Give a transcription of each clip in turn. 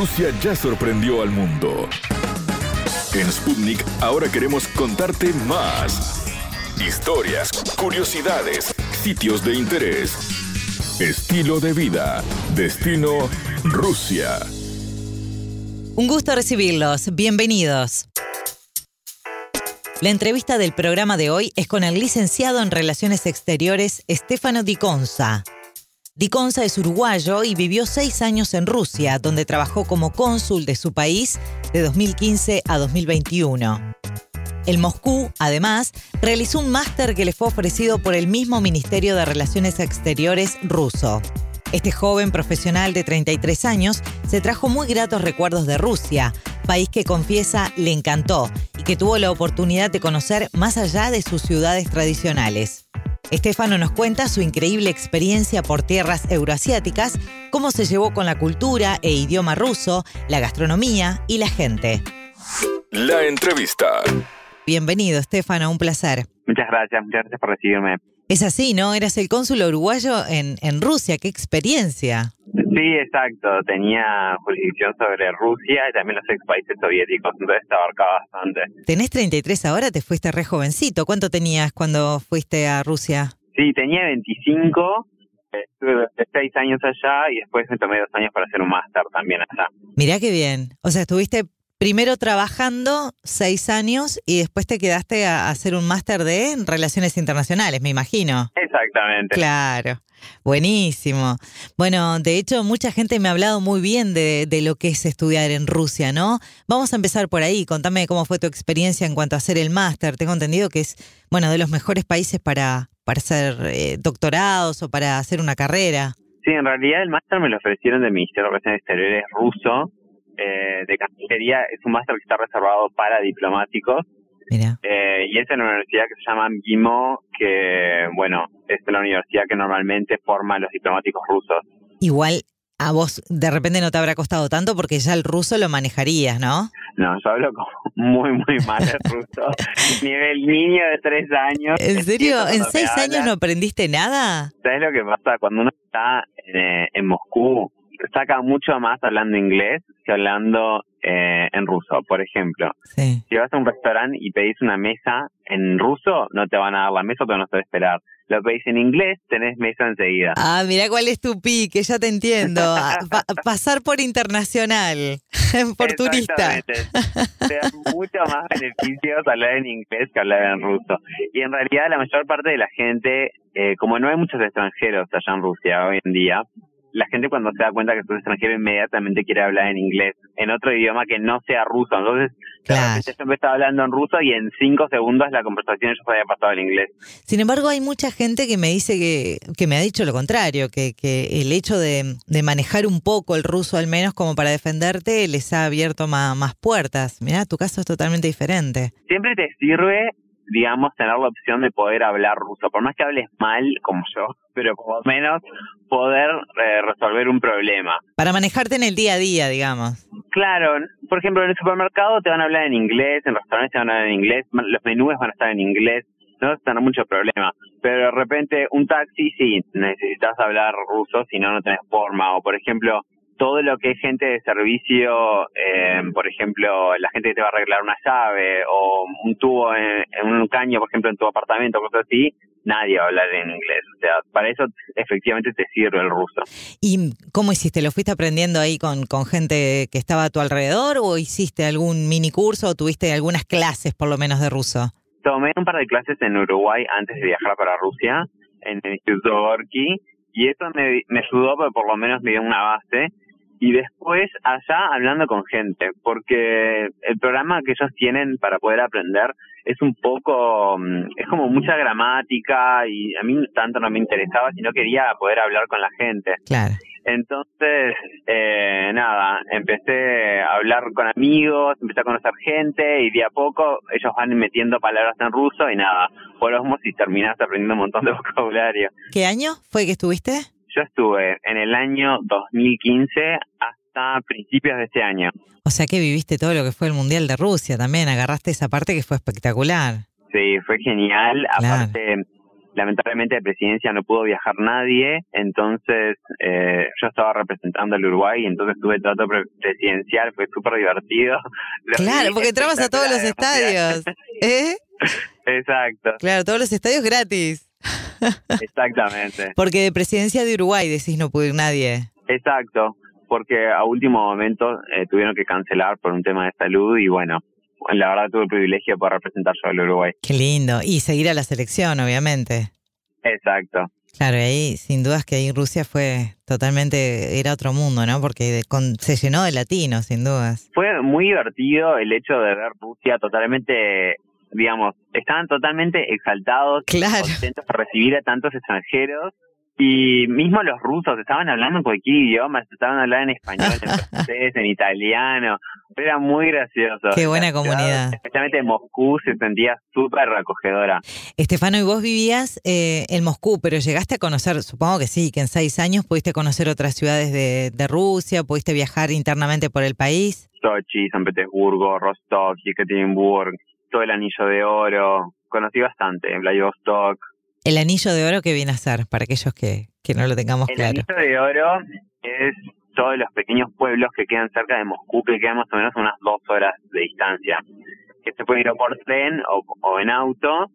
Rusia ya sorprendió al mundo. En Sputnik ahora queremos contarte más. Historias, curiosidades, sitios de interés, estilo de vida, destino Rusia. Un gusto recibirlos. Bienvenidos. La entrevista del programa de hoy es con el licenciado en Relaciones Exteriores Stefano Di Conza. Di Conza es uruguayo y vivió seis años en Rusia, donde trabajó como cónsul de su país de 2015 a 2021. En Moscú, además, realizó un máster que le fue ofrecido por el mismo Ministerio de Relaciones Exteriores ruso. Este joven profesional de 33 años se trajo muy gratos recuerdos de Rusia, país que confiesa le encantó y que tuvo la oportunidad de conocer más allá de sus ciudades tradicionales. Estefano nos cuenta su increíble experiencia por tierras euroasiáticas, cómo se llevó con la cultura e idioma ruso, la gastronomía y la gente. La entrevista. Bienvenido, Estefano, un placer. Muchas gracias, muchas gracias por recibirme. Es así, ¿no? Eras el cónsul uruguayo en, en Rusia, qué experiencia. Sí, exacto. Tenía jurisdicción sobre Rusia y también los ex países soviéticos, entonces te abarcaba bastante. Tenés 33 ahora, te fuiste re jovencito. ¿Cuánto tenías cuando fuiste a Rusia? Sí, tenía 25, estuve 6 años allá y después me tomé dos años para hacer un máster también allá. Mirá qué bien. O sea, estuviste primero trabajando seis años y después te quedaste a hacer un máster de Relaciones Internacionales, me imagino. Exactamente. Claro. Buenísimo. Bueno, de hecho, mucha gente me ha hablado muy bien de, de, lo que es estudiar en Rusia, ¿no? Vamos a empezar por ahí. Contame cómo fue tu experiencia en cuanto a hacer el máster. Tengo entendido que es, bueno, de los mejores países para, para hacer eh, doctorados o para hacer una carrera. Sí, en realidad el máster me lo ofrecieron del Ministerio de Relaciones Exteriores ruso eh, de Cancillería. Es un máster que está reservado para diplomáticos. Eh, y es en una universidad que se llama MGIMO, que, bueno, es la universidad que normalmente forma a los diplomáticos rusos. Igual a vos de repente no te habrá costado tanto porque ya el ruso lo manejarías, ¿no? No, yo hablo como muy, muy mal el ruso. Nivel niño de tres años. ¿En serio? ¿En seis años no aprendiste nada? ¿Sabes lo que pasa? Cuando uno está en, en Moscú, saca mucho más hablando inglés que hablando eh, en ruso. Por ejemplo, sí. si vas a un restaurante y pedís una mesa en ruso, no te van a dar la mesa te van a hacer esperar. Lo pedís en inglés, tenés mesa enseguida. Ah, mira cuál es tu pique, ya te entiendo. Pa pasar por internacional, por turista. Te da mucho más beneficios hablar en inglés que hablar en ruso. Y en realidad la mayor parte de la gente, eh, como no hay muchos extranjeros allá en Rusia hoy en día, la gente cuando se da cuenta que es extranjero inmediatamente quiere hablar en inglés, en otro idioma que no sea ruso. Entonces, claro. yo me estaba hablando en ruso y en cinco segundos la conversación ya se había pasado al inglés. Sin embargo, hay mucha gente que me dice que, que me ha dicho lo contrario, que, que el hecho de, de manejar un poco el ruso al menos como para defenderte les ha abierto más, más puertas. Mira, tu caso es totalmente diferente. Siempre te sirve digamos, tener la opción de poder hablar ruso, por más que hables mal como yo, pero por lo menos poder eh, resolver un problema. Para manejarte en el día a día, digamos. Claro, por ejemplo, en el supermercado te van a hablar en inglés, en restaurantes te van a hablar en inglés, los menús van a estar en inglés, no vas a tener mucho problema. Pero de repente un taxi sí, necesitas hablar ruso, si no, no tenés forma. O por ejemplo, todo lo que es gente de servicio, eh, por ejemplo, la gente que te va a arreglar una llave o un tubo en, en, un caño, por ejemplo, en tu apartamento, cosas así, nadie va a hablar en inglés. O sea, para eso efectivamente te sirve el ruso. ¿Y cómo hiciste? ¿Lo fuiste aprendiendo ahí con, con gente que estaba a tu alrededor o hiciste algún mini curso o tuviste algunas clases por lo menos de ruso? Tomé un par de clases en Uruguay antes de viajar para Rusia, en el Instituto Gorky, y eso me, me ayudó, pero por lo menos me dio una base y después allá hablando con gente, porque el programa que ellos tienen para poder aprender es un poco, es como mucha gramática y a mí tanto no me interesaba, sino quería poder hablar con la gente. Claro. Entonces, eh, nada, empecé a hablar con amigos, empecé a conocer gente y de a poco ellos van metiendo palabras en ruso y nada, volvemos y terminaste aprendiendo un montón de vocabulario. ¿Qué año fue que estuviste? Yo estuve en el año 2015 hasta principios de este año. O sea que viviste todo lo que fue el Mundial de Rusia también, agarraste esa parte que fue espectacular. Sí, fue genial. Claro. Aparte, lamentablemente de presidencia no pudo viajar nadie, entonces eh, yo estaba representando al Uruguay, y entonces tuve trato presidencial, fue súper divertido. Claro, porque entrabas a todos los estadios. ¿Eh? Exacto. Claro, todos los estadios gratis. Exactamente. Porque de presidencia de Uruguay decís no pudo ir nadie. Exacto, porque a último momento eh, tuvieron que cancelar por un tema de salud y bueno, la verdad tuve el privilegio de poder representar yo al Uruguay. Qué lindo. Y seguir a la selección, obviamente. Exacto. Claro, y ahí sin dudas que ahí Rusia fue totalmente, era otro mundo, ¿no? Porque se llenó de latinos, sin dudas. Fue muy divertido el hecho de ver Rusia totalmente, digamos, estaban totalmente exaltados, claro. contentos de recibir a tantos extranjeros y mismo los rusos estaban hablando en cualquier idioma, estaban hablando en español, en francés, en italiano. Era muy gracioso. Qué buena comunidad. Especialmente Moscú se sentía súper acogedora. Estefano, y vos vivías eh, en Moscú, pero llegaste a conocer, supongo que sí, que en seis años pudiste conocer otras ciudades de, de Rusia, pudiste viajar internamente por el país. Sochi, San Petersburgo, Rostov, Yekaterinburg, todo el Anillo de Oro. Conocí bastante, Vladivostok. El anillo de oro que viene a ser, para aquellos que, que no lo tengamos claro. El anillo de oro es todos los pequeños pueblos que quedan cerca de Moscú, que quedan más o menos unas dos horas de distancia, que se pueden ir por tren o, o en auto.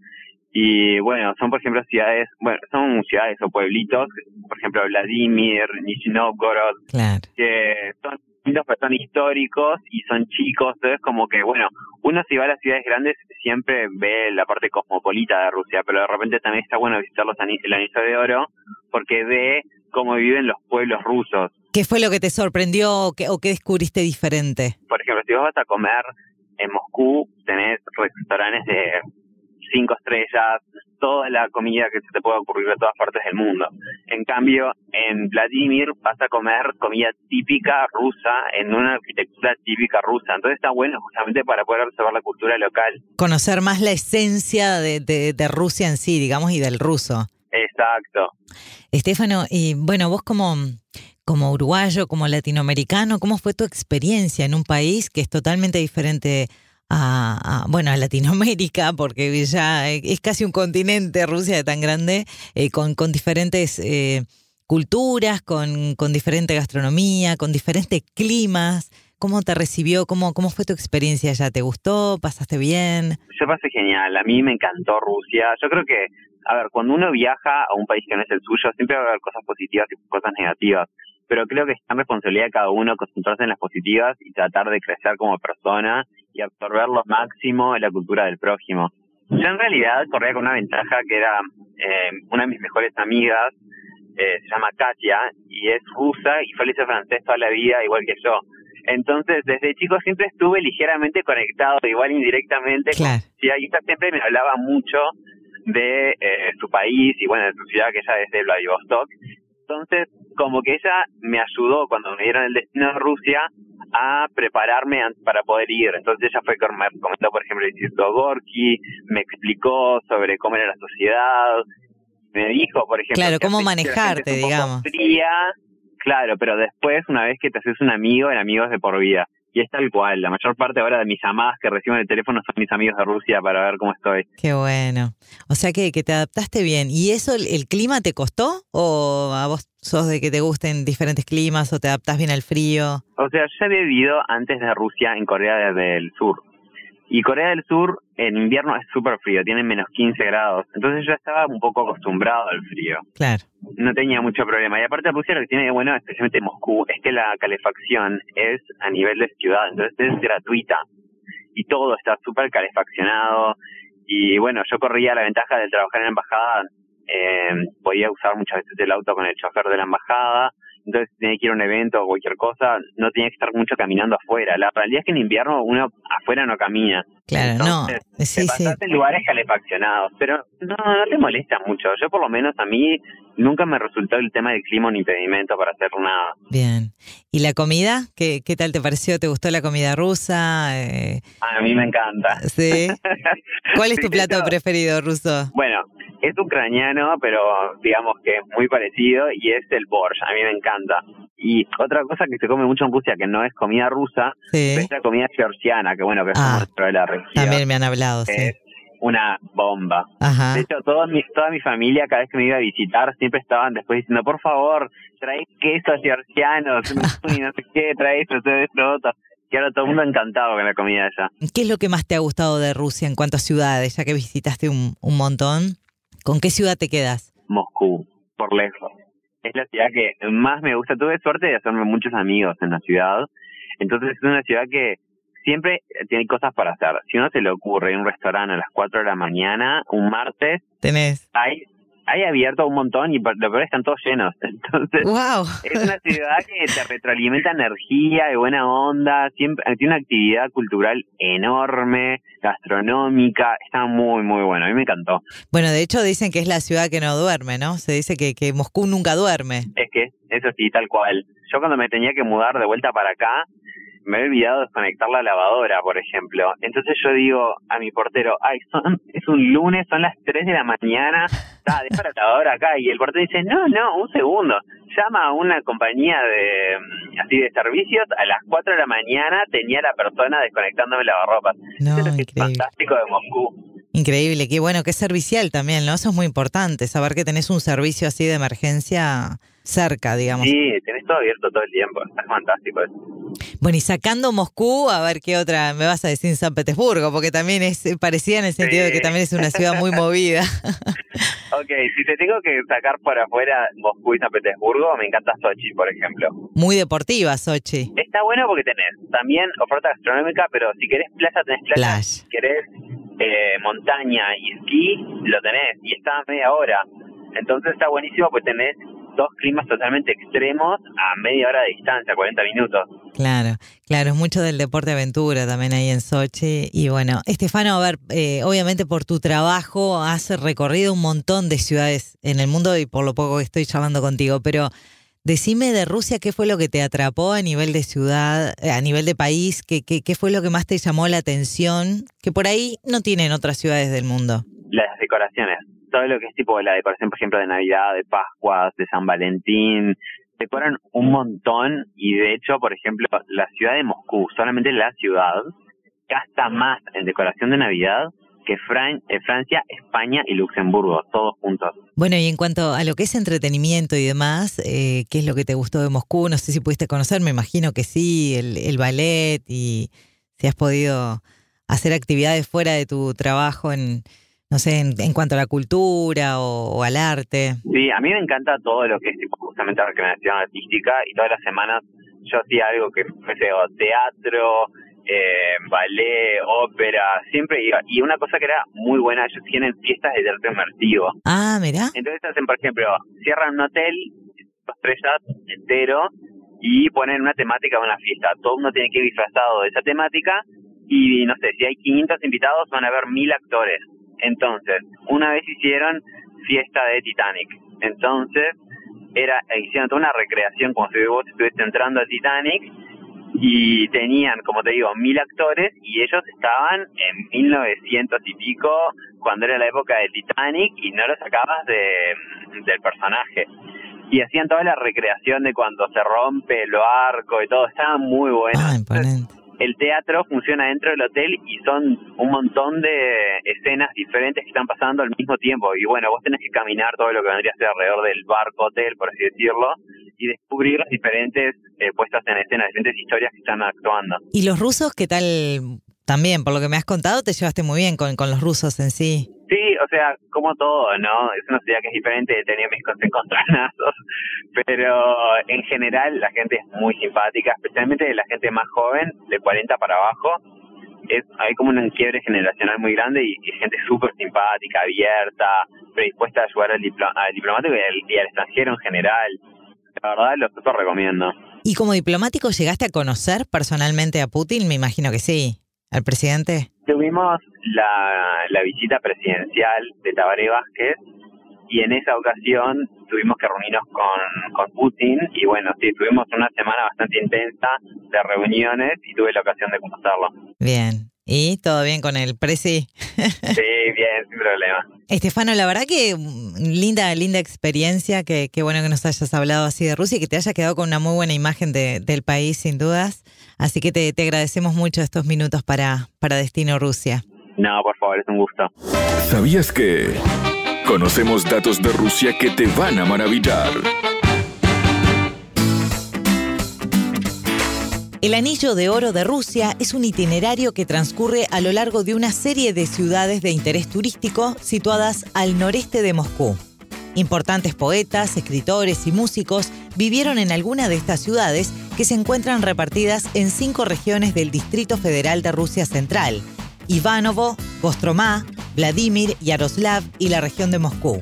Y bueno, son por ejemplo ciudades, bueno, son ciudades o pueblitos, por ejemplo Vladimir, Nizhny Novgorod, claro. que son pues son históricos y son chicos, entonces como que, bueno, uno si va a las ciudades grandes siempre ve la parte cosmopolita de Rusia, pero de repente también está bueno visitar los el anillo de oro porque ve cómo viven los pueblos rusos. ¿Qué fue lo que te sorprendió o qué, o qué descubriste diferente? Por ejemplo, si vos vas a comer en Moscú, tenés restaurantes de cinco estrellas, toda la comida que se te pueda ocurrir de todas partes del mundo. En cambio, en Vladimir vas a comer comida típica rusa en una arquitectura típica rusa. Entonces está bueno justamente para poder observar la cultura local. Conocer más la esencia de, de, Rusia en sí, digamos, y del ruso. Exacto. Estefano, y bueno, vos como, como uruguayo, como latinoamericano, ¿cómo fue tu experiencia en un país que es totalmente diferente a, bueno, a Latinoamérica, porque ya es casi un continente, Rusia tan grande, eh, con, con diferentes eh, culturas, con, con diferente gastronomía, con diferentes climas. ¿Cómo te recibió? ¿Cómo, ¿Cómo fue tu experiencia allá? ¿Te gustó? ¿Pasaste bien? Yo pasé genial. A mí me encantó Rusia. Yo creo que, a ver, cuando uno viaja a un país que no es el suyo, siempre va a haber cosas positivas y cosas negativas. Pero creo que está en responsabilidad de cada uno concentrarse en las positivas y tratar de crecer como persona y absorber lo máximo de la cultura del prójimo. Yo en realidad corría con una ventaja que era eh, una de mis mejores amigas, eh, se llama Katia, y es rusa y fue liceo francés toda la vida, igual que yo. Entonces, desde chico siempre estuve ligeramente conectado, igual indirectamente. Claro. Y ella siempre me hablaba mucho de eh, su país y bueno, de su ciudad, que ella es de Vladivostok. Entonces, como que ella me ayudó cuando me dieron el destino de Rusia a prepararme para poder ir. Entonces ella fue que me comentó, por ejemplo, el Instituto Gorky, me explicó sobre cómo era la sociedad, me dijo, por ejemplo... Claro, cómo manejarte, digamos. Fría, claro, pero después, una vez que te haces un amigo, el amigo es de por vida. Y es tal cual, la mayor parte ahora de mis llamadas que recibo en el teléfono son mis amigos de Rusia para ver cómo estoy. Qué bueno. O sea que, que te adaptaste bien. ¿Y eso, el, clima te costó? ¿O a vos sos de que te gusten diferentes climas o te adaptás bien al frío? O sea, yo había vivido antes de Rusia en Corea del Sur. Y Corea del Sur en invierno es súper frío, tiene menos 15 grados. Entonces yo estaba un poco acostumbrado al frío. Claro. No tenía mucho problema. Y aparte Rusia lo que tiene de bueno, especialmente Moscú, es que la calefacción es a nivel de ciudad, entonces es gratuita. Y todo está súper calefaccionado. Y bueno, yo corría la ventaja de trabajar en la embajada. Eh, podía usar muchas veces el auto con el chofer de la embajada entonces si tenía que ir a un evento o cualquier cosa, no tenía que estar mucho caminando afuera. La realidad es que en invierno uno afuera no camina. Claro, no. Sí, te en lugares calefaccionados, pero no, no te molesta mucho. Yo por lo menos a mí nunca me resultó el tema del clima un impedimento para hacer nada. Bien. ¿Y la comida? ¿Qué, qué tal te pareció? ¿Te gustó la comida rusa? Eh... A mí me encanta. ¿Sí? ¿Cuál es tu plato preferido ruso? Bueno, es ucraniano, pero digamos que es muy parecido y es el borscht. A mí me encanta. Y otra cosa que se come mucho en Rusia, que no es comida rusa, es la comida georgiana, que bueno, que es ah, de la región. También me han hablado, sí una bomba. Ajá. De hecho, toda mi, toda mi familia, cada vez que me iba a visitar, siempre estaban después diciendo, por favor, trae quesos georgianos, y no sé qué, trae esto, todo esto, otro. Y ahora todo el mundo encantado con la comida allá. ¿Qué es lo que más te ha gustado de Rusia en cuanto a ciudades, ya que visitaste un, un montón? ¿Con qué ciudad te quedas? Moscú, por lejos. Es la ciudad que más me gusta. Tuve suerte de hacerme muchos amigos en la ciudad. Entonces es una ciudad que siempre tiene cosas para hacer. Si uno se le ocurre un restaurante a las 4 de la mañana, un martes, Tenés. hay, hay abierto un montón y lo peor están todos llenos. Entonces ¡Wow! es una ciudad que te retroalimenta energía y buena onda. Siempre tiene una actividad cultural enorme, gastronómica. Está muy, muy bueno. A mí me encantó. Bueno, de hecho dicen que es la ciudad que no duerme, ¿no? Se dice que, que Moscú nunca duerme. Es que eso sí, tal cual. Yo cuando me tenía que mudar de vuelta para acá, me he olvidado de desconectar la lavadora, por ejemplo. Entonces yo digo a mi portero, ay, son, es un lunes, son las 3 de la mañana, ah, deja la lavadora acá. Y el portero dice, no, no, un segundo. Llama a una compañía de mm, así de servicios, a las 4 de la mañana tenía la persona desconectándome el lavarropas. No, Eso es increíble. fantástico de Moscú. Increíble, qué bueno, qué servicial también, ¿no? Eso es muy importante, saber que tenés un servicio así de emergencia cerca, digamos. Sí, tenés todo abierto todo el tiempo, es fantástico eso. Bueno, y sacando Moscú, a ver qué otra me vas a decir San Petersburgo, porque también es parecida en el sentido de que también es una ciudad muy movida. Ok, si te tengo que sacar por afuera Moscú y San Petersburgo, me encanta Sochi, por ejemplo. Muy deportiva, Sochi. Está bueno porque tenés también oferta gastronómica, pero si querés playa, tenés playa. Playa. Si querés eh, montaña y esquí, lo tenés. Y está a media hora. Entonces está buenísimo porque tenés dos climas totalmente extremos a media hora de distancia, 40 minutos. Claro, claro, es mucho del deporte aventura también ahí en Sochi. Y bueno, Estefano, a ver, eh, obviamente por tu trabajo has recorrido un montón de ciudades en el mundo y por lo poco que estoy charlando contigo, pero decime de Rusia qué fue lo que te atrapó a nivel de ciudad, eh, a nivel de país, qué, qué, qué fue lo que más te llamó la atención, que por ahí no tienen otras ciudades del mundo. Las decoraciones, todo lo que es tipo la decoración, por ejemplo, de Navidad, de Pascuas, de San Valentín, decoran un montón y de hecho, por ejemplo, la ciudad de Moscú, solamente la ciudad, gasta más en decoración de Navidad que Fran- eh, Francia, España y Luxemburgo, todos juntos. Bueno, y en cuanto a lo que es entretenimiento y demás, eh, ¿qué es lo que te gustó de Moscú? No sé si pudiste conocer, me imagino que sí, el, el ballet y si has podido hacer actividades fuera de tu trabajo en, no sé, en, en cuanto a la cultura o, o al arte. Sí, a mí me encanta todo lo que es tipo justamente recreación artística y todas las semanas yo hacía algo que fuese o teatro, eh, ballet, ópera, siempre iba. Y una cosa que era muy buena, ellos tienen fiestas de teatro inmersivo. Ah, mirá. Entonces hacen, por ejemplo, cierran un hotel, dos estrellas entero, y ponen una temática de una fiesta. Todo mundo tiene que ir disfrazado de esa temática, y no sé, si hay 500 invitados, van a haber 1000 actores. Entonces, una vez hicieron fiesta de Titanic. Entonces, era hicieron toda una recreación como si vos estuvieses entrando a Titanic y tenían, como te digo, mil actores y ellos estaban en 1900 y pico cuando era la época de Titanic y no lo sacabas de, del personaje. Y hacían toda la recreación de cuando se rompe el barco y todo, estaba muy bueno. Ah, imponente. El teatro funciona dentro del hotel y son un montón de escenas diferentes que están pasando al mismo tiempo. Y bueno, vos tenés que caminar todo lo que vendría a ser alrededor del barco hotel, por así decirlo, y descubrir las diferentes eh, puestas en escena, diferentes historias que están actuando. ¿Y los rusos qué tal? También, por lo que me has contado, te llevaste muy bien con, con los rusos en sí. Sí, o sea, como todo, ¿no? Es una ciudad que es diferente, he tenido mis encontronazos, pero en general la gente es muy simpática, especialmente la gente más joven, de 40 para abajo. Es, hay como un quiebre generacional muy grande y, y gente súper simpática, abierta, predispuesta a ayudar al, diplo- al diplomático y al, y al extranjero en general. La verdad, lo súper recomiendo. ¿Y como diplomático llegaste a conocer personalmente a Putin? Me imagino que sí. ¿Al presidente? Tuvimos la, la visita presidencial de Tabaré Vázquez y en esa ocasión tuvimos que reunirnos con, con Putin y bueno, sí, tuvimos una semana bastante intensa de reuniones y tuve la ocasión de conocerlo. Bien. ¿Y todo bien con el presi? Sí, bien, sin problema. Estefano, la verdad que mm, linda, linda experiencia, que, que bueno que nos hayas hablado así de Rusia y que te hayas quedado con una muy buena imagen de- del país, sin dudas. Así que te, te agradecemos mucho estos minutos para, para Destino Rusia. No, por favor, es un gusto. ¿Sabías que conocemos datos de Rusia que te van a maravillar? El Anillo de Oro de Rusia es un itinerario que transcurre a lo largo de una serie de ciudades de interés turístico situadas al noreste de Moscú. Importantes poetas, escritores y músicos vivieron en alguna de estas ciudades que se encuentran repartidas en cinco regiones del Distrito Federal de Rusia Central, Ivanovo, Kostromá, Vladimir, Yaroslav y la región de Moscú.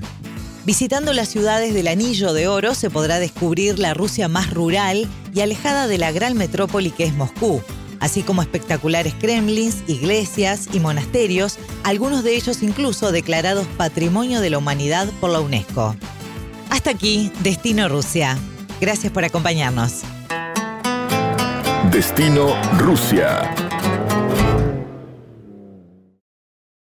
Visitando las ciudades del Anillo de Oro se podrá descubrir la Rusia más rural y alejada de la gran metrópoli que es Moscú, así como espectaculares kremlins, iglesias y monasterios, algunos de ellos incluso declarados Patrimonio de la Humanidad por la UNESCO. Hasta aquí, Destino Rusia. Gracias por acompañarnos. Destino Rusia.